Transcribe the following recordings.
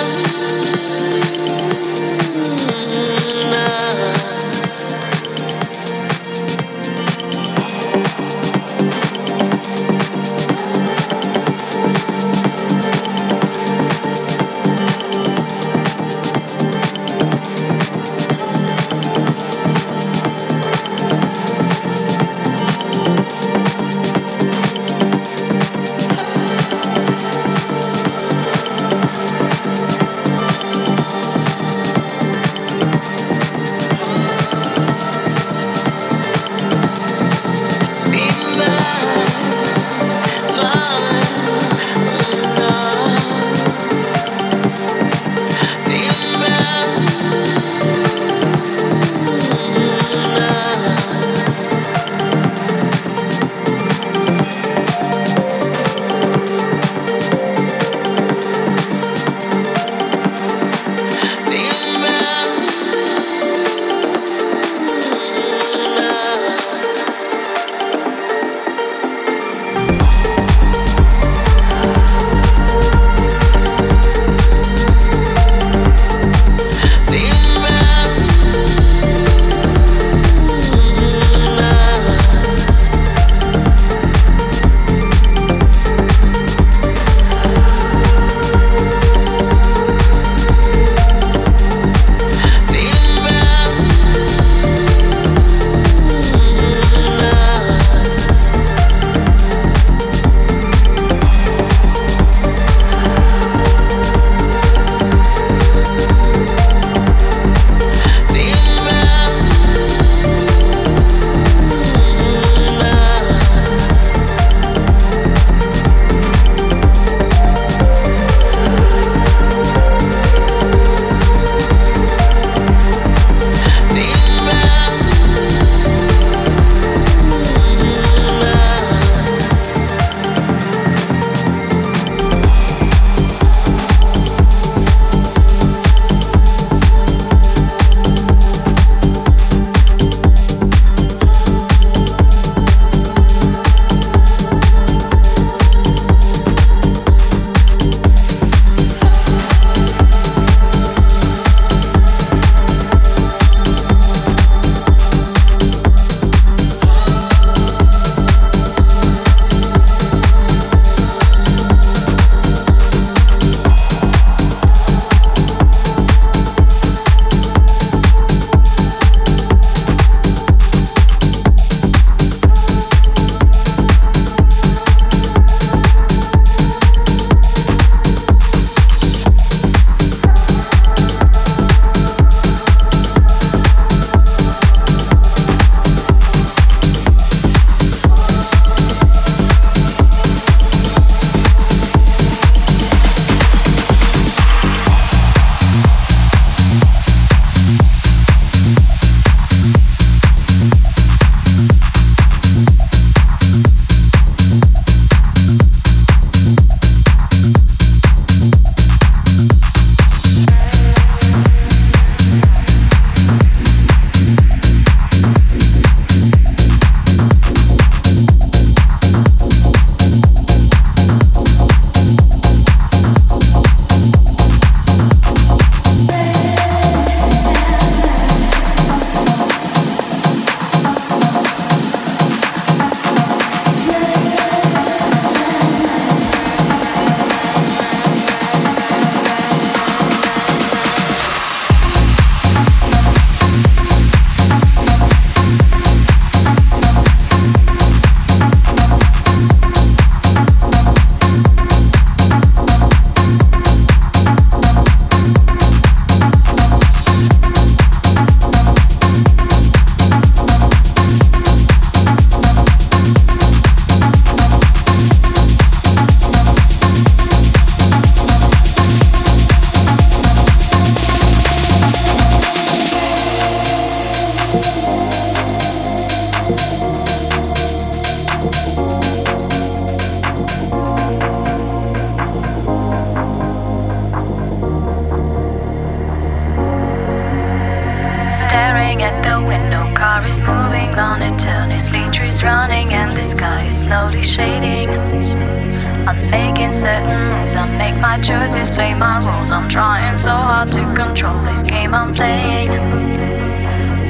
time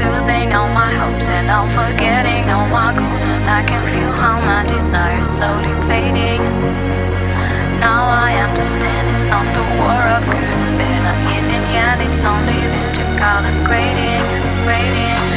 Losing all my hopes and I'm forgetting all my goals. And I can feel how my desire slowly fading. Now I understand it's not the war of good and bad. I'm yin and yang, it's only these two colors grading, grading.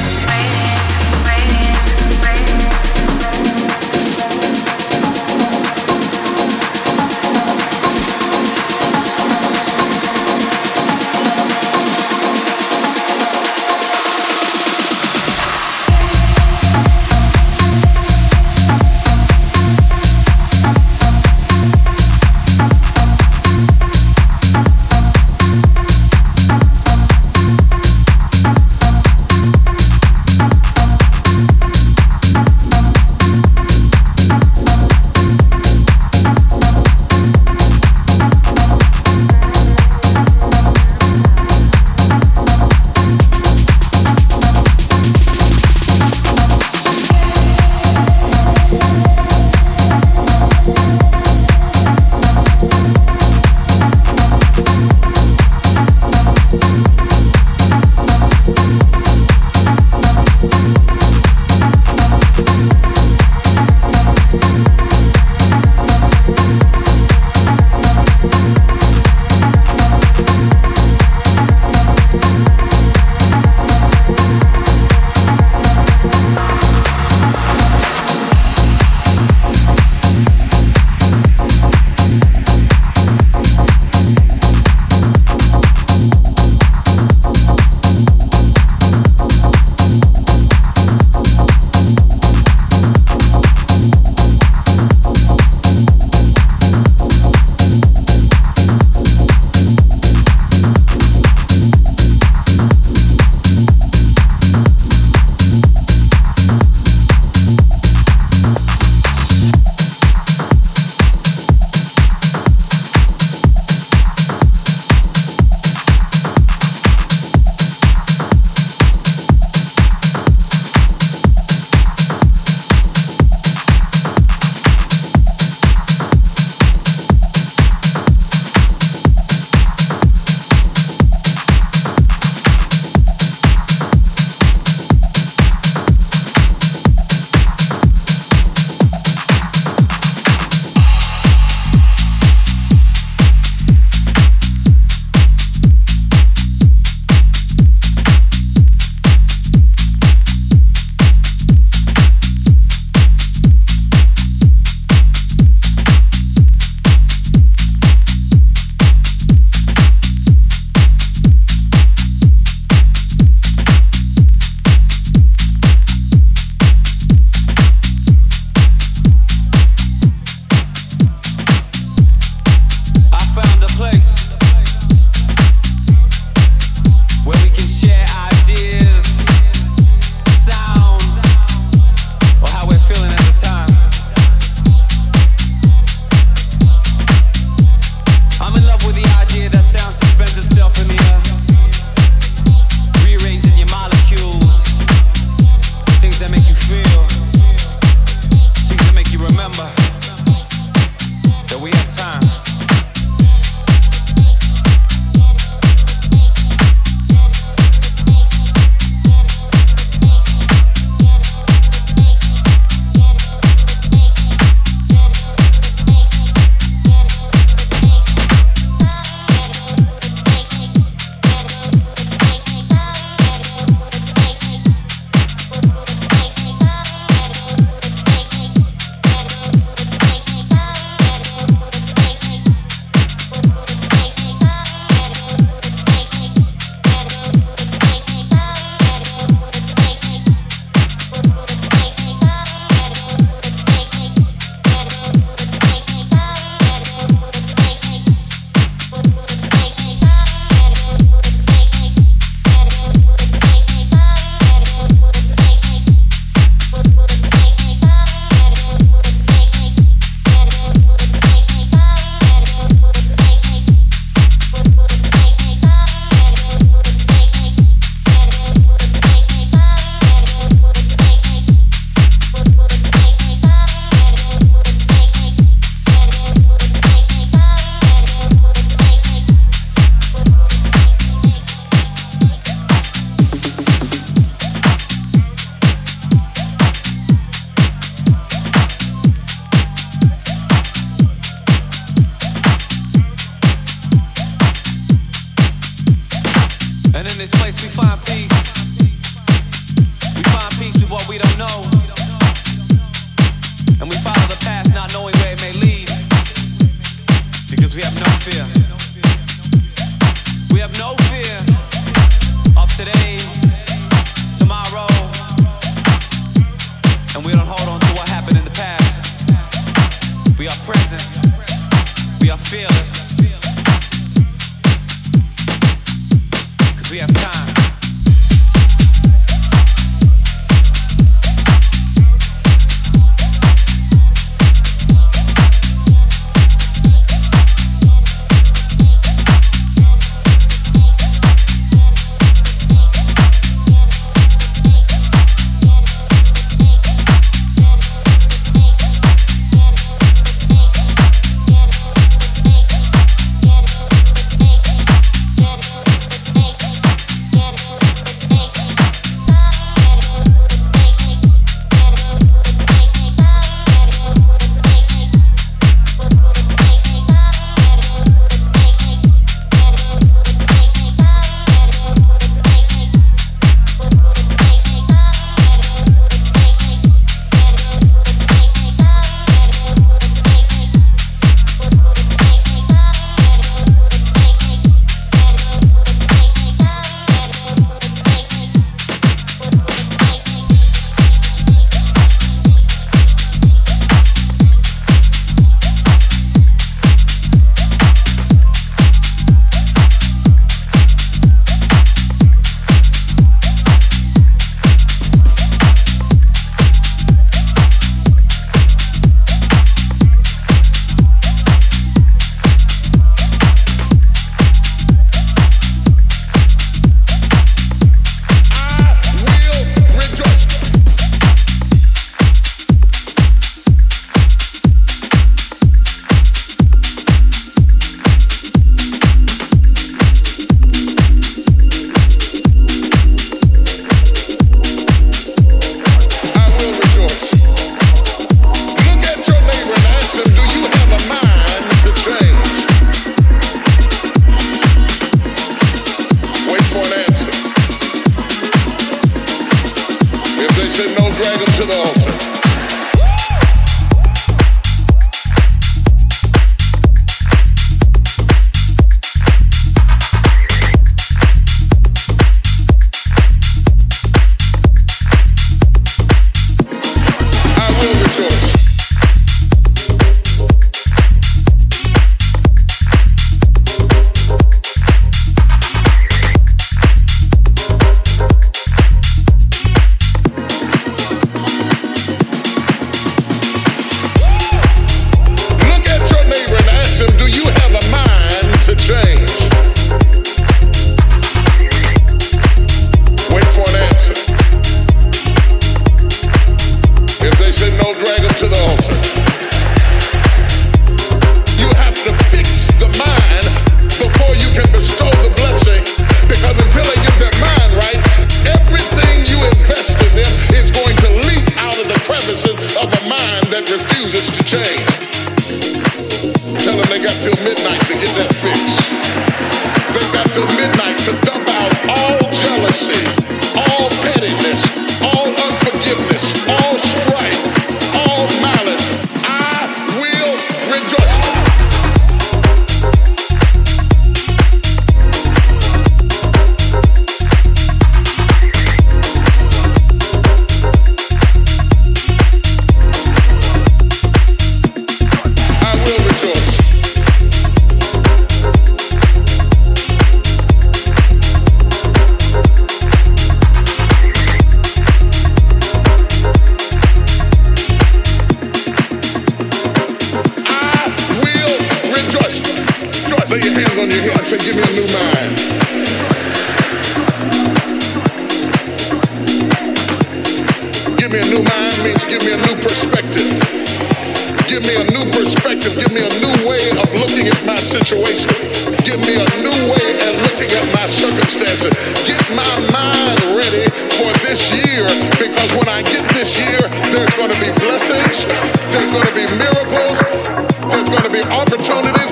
be opportunities.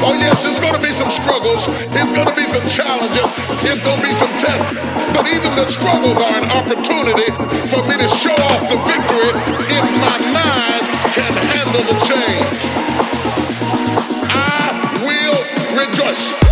Oh yes, there's gonna be some struggles. It's gonna be some challenges. It's gonna be some tests. But even the struggles are an opportunity for me to show off the victory if my mind can handle the change. I will rejoice.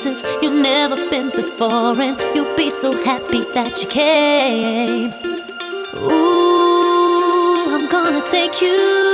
places you've never been before, and you'll be so happy that you came. Ooh, I'm gonna take you.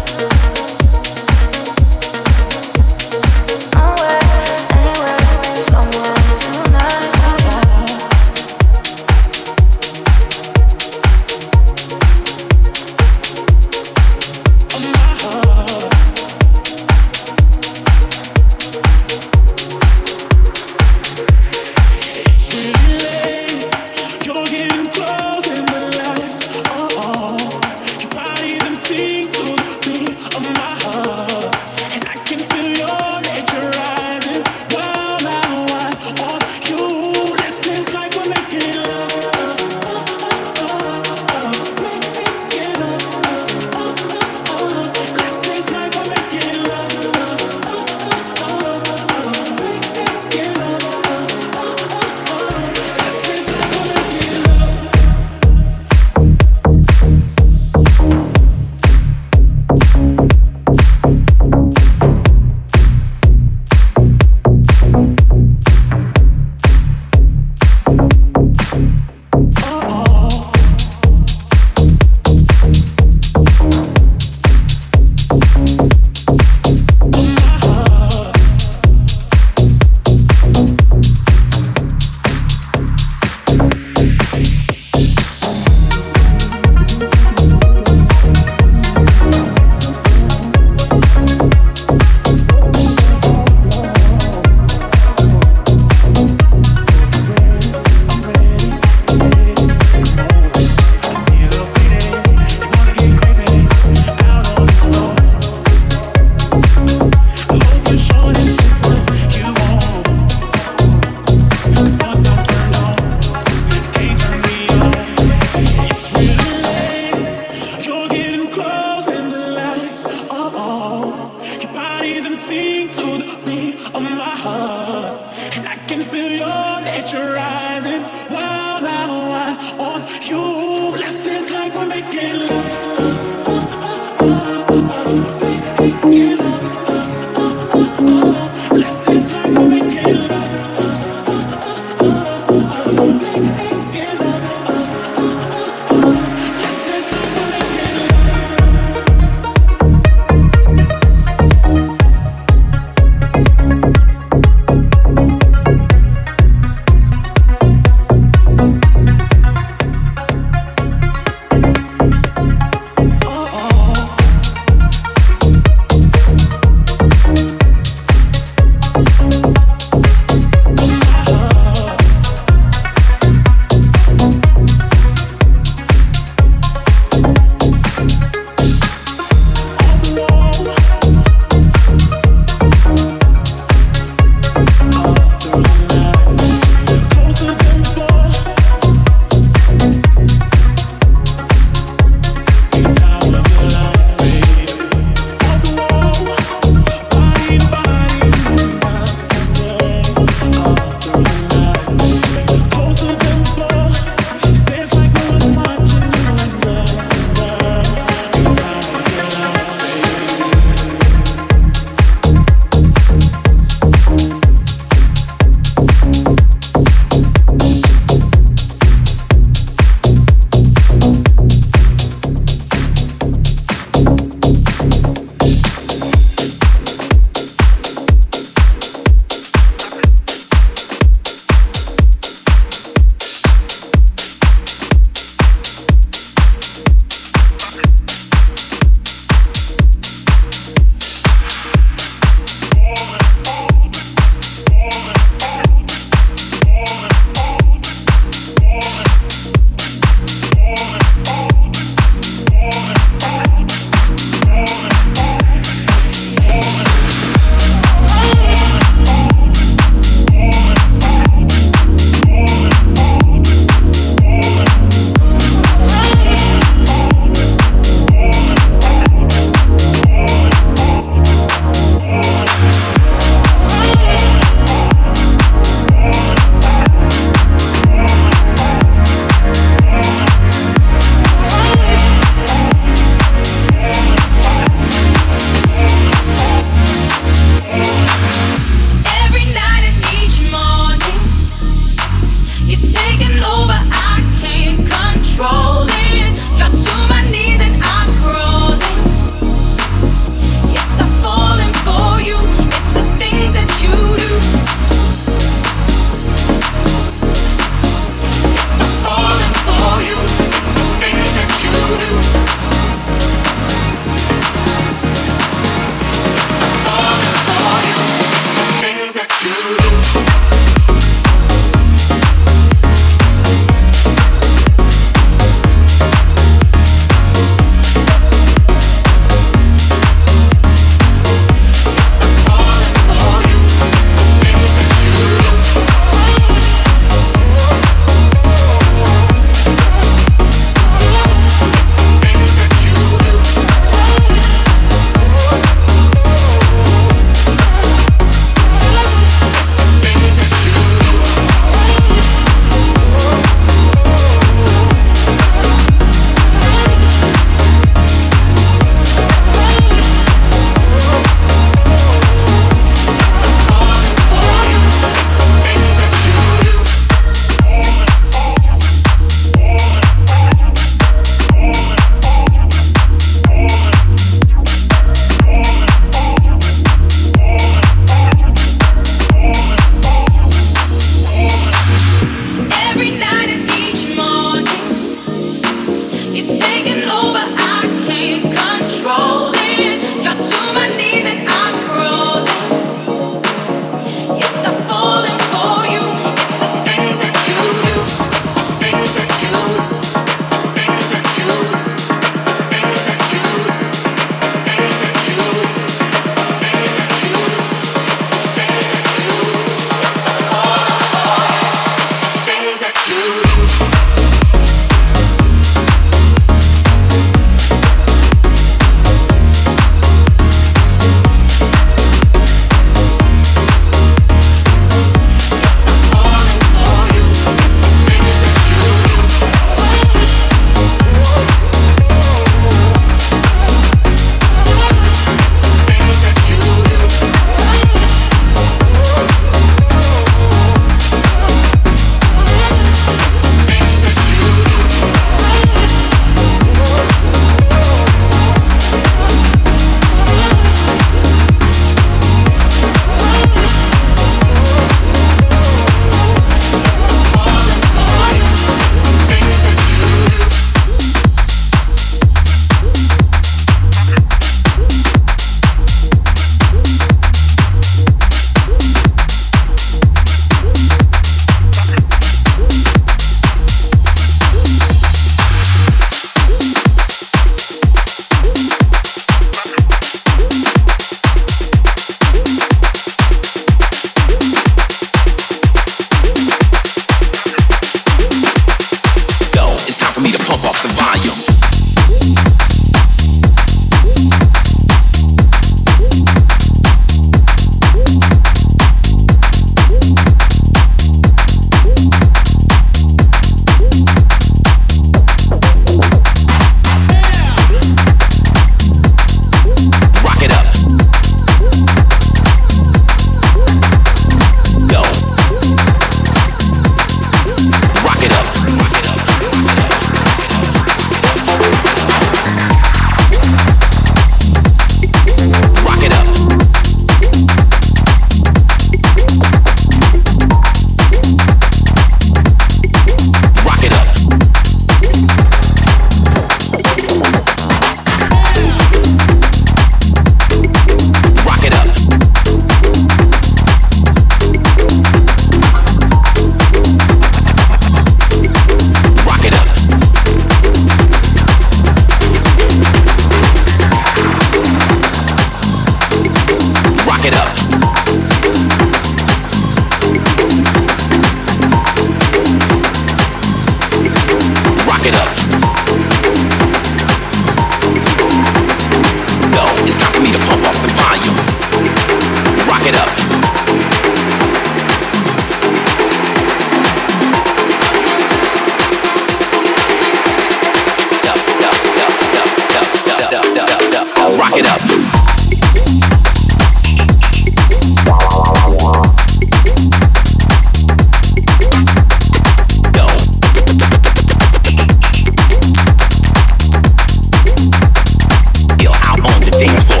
dance floor.